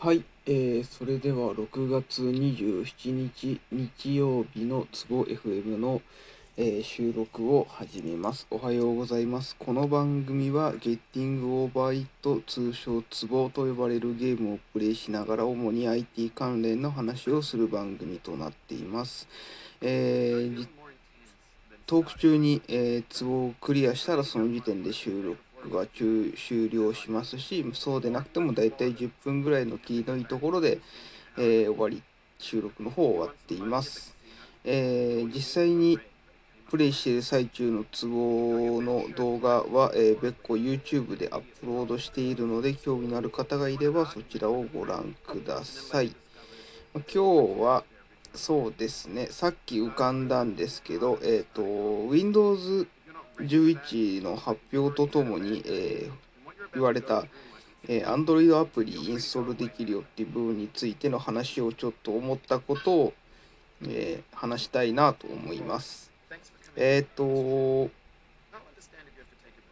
はい、えー、それでは6月27日日曜日のツボ FM の、えー収録を始めます。おはようございます。この番組は Getting Over It 通称ツボと呼ばれるゲームをプレイしながら主に IT 関連の話をする番組となっています。えーじトーク中に、えー、ツボをクリアしたらその時点で収録が終了しますしそうでなくてもだいたい10分ぐらいの切りのいいところで、えー終わり収録の方終わっています、えー実際にプレイしている最中のツボの動画は、えー別個 YouTube でアップロードしているので興味のある方がいればそちらをご覧ください。今日はそうですね、さっき浮かんだんですけど、えっ、と、Windows 11の発表とともに、えー言われた、えー Android アプリインストールできるよっていう部分についての話をちょっと思ったことを、えー話したいなと思います。えっ、と、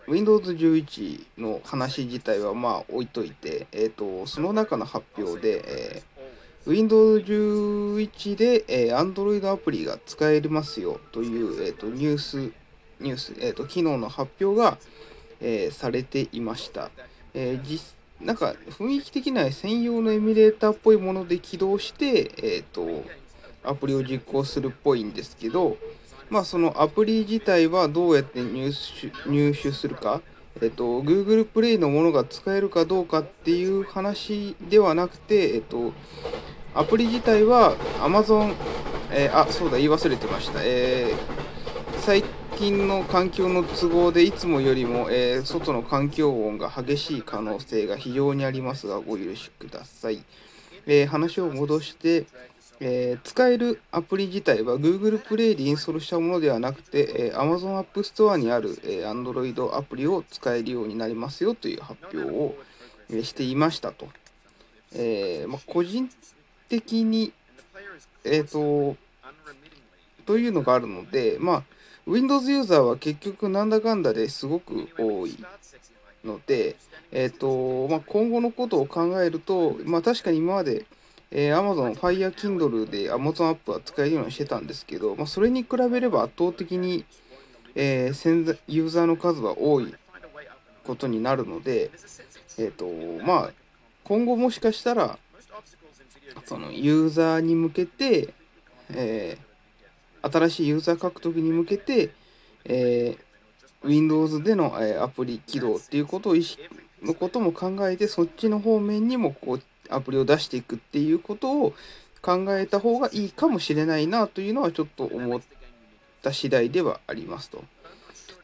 Windows 11の話自体はまあ置いといて、えっ、と、その中の発表で、えー Windows 11で、えー Android アプリが使えますよという、えー、とニュース、ニュース、えー、と機能の発表が、えーされていました。えー実なんか雰囲気的には専用のエミュレーターっぽいもので起動して、えー、とアプリを実行するっぽいんですけど、まあ、そのアプリ自体はどうやって入手入手するか、えっと、Google プレイのものが使えるかどうかっていう話ではなくて、えっと、アプリ自体は Amazon、えーあ、そうだ、言い忘れてました。えー最近の環境の都合でいつもよりも、えー外の環境音が激しい可能性が非常にありますが、ご許しください。えー話を戻して、えー使えるアプリ自体は Google プレイでインストールしたものではなくて、え Amazon App Store にある、え Android アプリを使えるようになりますよという発表を、えしていましたと。えまあ、個人的に、えーと、というのがあるので、まあ、Windows ユーザーは結局なんだかんだですごく多いので、えーとまあ、今後のことを考えると、まあ、確かに今まで、えー Amazon Fire Kindle で Amazon アップは使えるようにしてたんですけど、まあ、それに比べれば圧倒的に、えーユーザーの数は多いことになるので、えーとまあ、今後もしかしたらそのユーザーに向けて、えー新しいユーザー獲得に向けて、えー Windows での、えアプリ起動っていうことを意識のことも考えてそっちの方面にもこうアプリを出していくっていうことを考えた方がいいかもしれないなというのはちょっと思った次第ではありますと。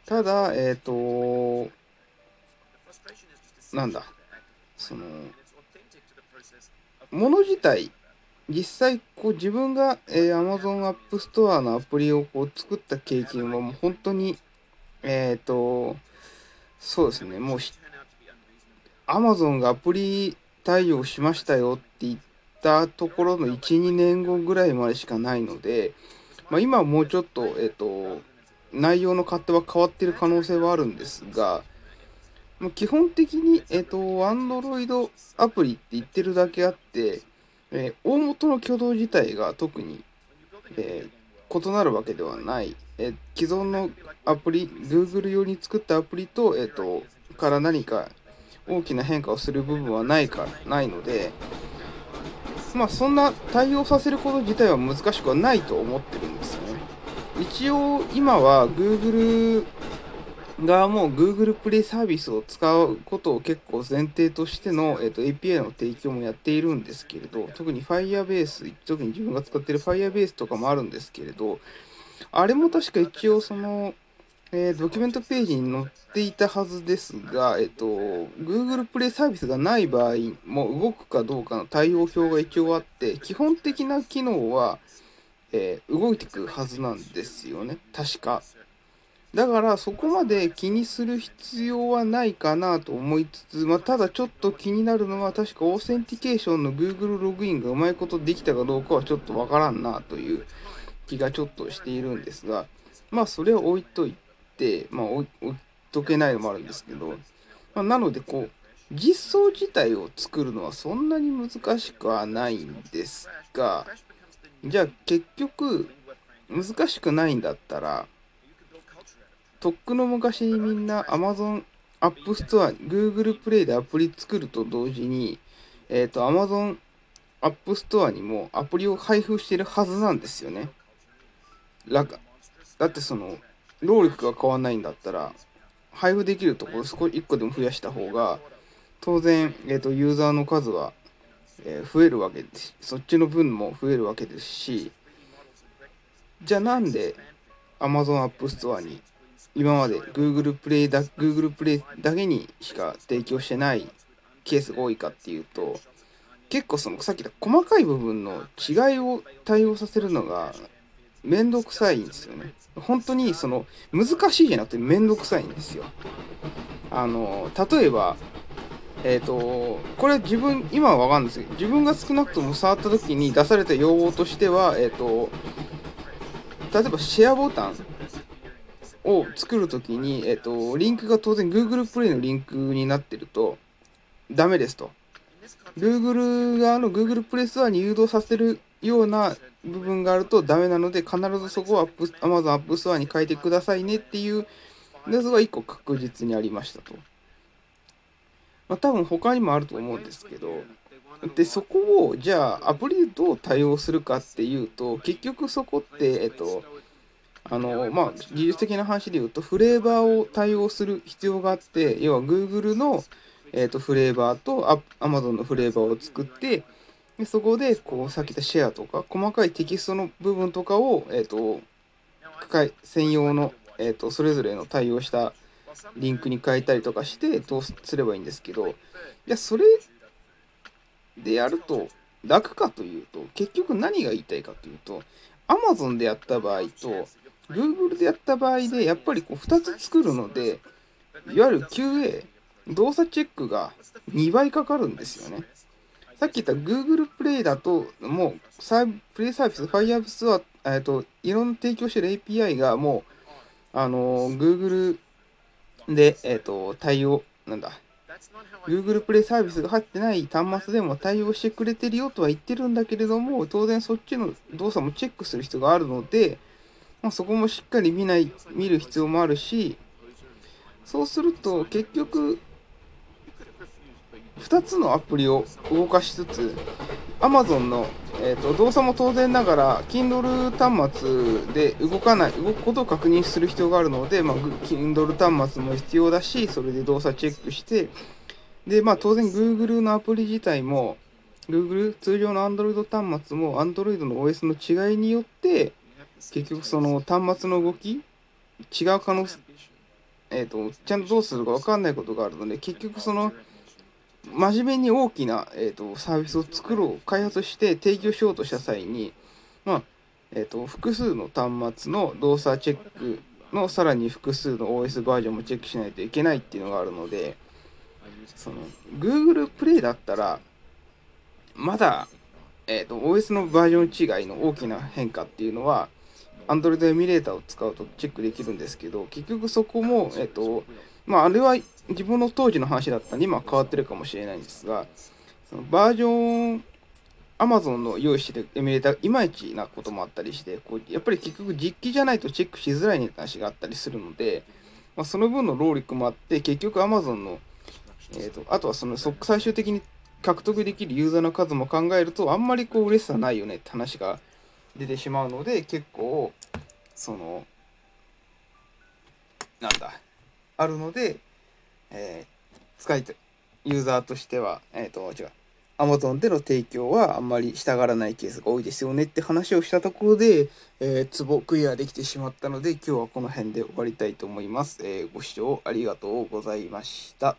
ただ、えっ、と、なんだ、その、もの自体、実際こう自分が、えー Amazon App Store のアプリをこう作った経験はもう本当に、えっ、と、そうですね、もう Amazon がアプリ対応しましたよって言ったところの1、2年後ぐらいまでしかないので、まあ、今はもうちょっと、えっ、と、内容の勝手は変わってる可能性はあるんですが、基本的に、えっ、と、Android アプリって言ってるだけあって、えー大元の挙動自体が特に、えー異なるわけではない、えー既存のアプリ Google 用に作ったアプリと,、えー、とから何か大きな変化をする部分はないかないのでまあそんな対応させること自体は難しくはないと思ってるんですよね。一応今は Google がもう Google プレイサービスを使うことを結構前提としての、えー、と API の提供もやっているんですけれど特に Firebase 特に自分が使っている Firebase とかもあるんですけれどあれも確か一応その、えードキュメントページに載っていたはずですが、えっ、と Google プレイサービスがない場合も動くかどうかの対応表が一応あって基本的な機能は、えー動いてくるはずなんですよね確か。だからそこまで気にする必要はないかなと思いつつ、まあ、ただちょっと気になるのは確かオーセンティケーションの Google ログインがうまいことできたかどうかはちょっとわからんなという気がちょっとしているんですがまあそれは置いといてまあ置い置いとけないのもあるんですけど、まあ、なのでこう実装自体を作るのはそんなに難しくはないんですが、じゃあ結局難しくないんだったら、とっくの昔にみんな Amazon App Store、Google Play でアプリ作ると同時に、えっ、ー、と Amazon App Store にもアプリを配布してるはずなんですよね。だってその、労力が変わんないんだったら、配布できるところ少し1個でも増やした方が、当然、えーと、ユーザーの数は、えー、増えるわけですそっちの分も増えるわけですしじゃあなんで Amazon App Store に今まで Google Play だ Google Play だけにしか提供してないケースが多いかっていうと結構そのさっき言った細かい部分の違いを対応させるのがめんどくさいんですよね。本当にその難しいじゃなくてめんどくさいんですよ。あの例えばえっ、ー、と、これ自分、今はわかんないですけど、自分が少なくとも触った時に出された要望としては、えっ、ー、と、例えばシェアボタンを作るときに、えっ、と、リンクが当然 Google プレイのリンクになってると、ダメですと。Google 側の Google プレイストアに誘導させるような部分があるとダメなので、必ずそこは Amazon App Store に変えてくださいねっていうやつが1個確実にありましたと。まあ、多分他にもあると思うんですけど、で、そこを、じゃあ、アプリでどう対応するかっていうと、結局そこって、えっと、あの、まあ、技術的な話で言うと、フレーバーを対応する必要があって、要は Google の、えっと、フレーバーと Amazon のフレーバーを作って、でそこで、こう、さっき言ったシェアとか、細かいテキストの部分とかを、えっと、専用の、えっと、それぞれの対応したリンクに変えたりとかしてどうすればいいんですけどいやそれでやると楽かというと結局何が言いたいかというと Amazon でやった場合と Google でやった場合でやっぱりこう2つ作るのでいわゆる QA 動作チェックが2倍かかるんですよね。さっき言った Google プレイだともうサープレイサービス Firebase は、えーと、いろんな提供してる API がもうあの Google で、えっ、ー、と、対応、なんだ、Google プレイサービスが入ってない端末でも対応してくれてるよとは言ってるんだけれども、当然そっちの動作もチェックする人があるので、まあ、そこもしっかり見ない、見る必要もあるし、そうすると結局、2つのアプリを動かしつつ、Amazon の、えーと、動作も当然ながら Kindle 端末で動かない動くことを確認する必要があるので、まあ、Kindle 端末も必要だしそれで動作チェックしてで、まあ、当然 Google のアプリ自体も Google 通常の Android 端末も Android の OS の違いによって結局その端末の動き違う可能性えっ、ー、とちゃんとどうするか分かんないことがあるので結局その真面目に大きな、えーと、サービスを作ろう開発して提供しようとした際に、まあえーと、複数の端末の動作チェックのさらに複数の OS バージョンもチェックしないといけないっていうのがあるのでその Google プレイだったらまだ、えーと、OS のバージョン違いの大きな変化っていうのは Android エミュレーターを使うとチェックできるんですけど結局そこも、えっ、とまあ、あれは自分の当時の話だったんで、今変わってるかもしれないんですが、そのバージョン、Amazon の用意してるエミュレーターいまいちなこともあったりして、こうやっぱり結局実機じゃないとチェックしづらいねって話があったりするので、まあ、その分の労力もあって、結局 Amazon の、えーと、あとはその最終的に獲得できるユーザーの数も考えると、あんまりこう嬉しさないよねって話が出てしまうので、結構、その、なんだ、あるので、えー、使いたユーザーとしては、えっ、ー、と、違う。Amazon での提供はあんまりしたがらないケースが多いですよねって話をしたところで、えー、ツボクリアできてしまったので今日はこの辺で終わりたいと思います。えー、ご視聴ありがとうございました。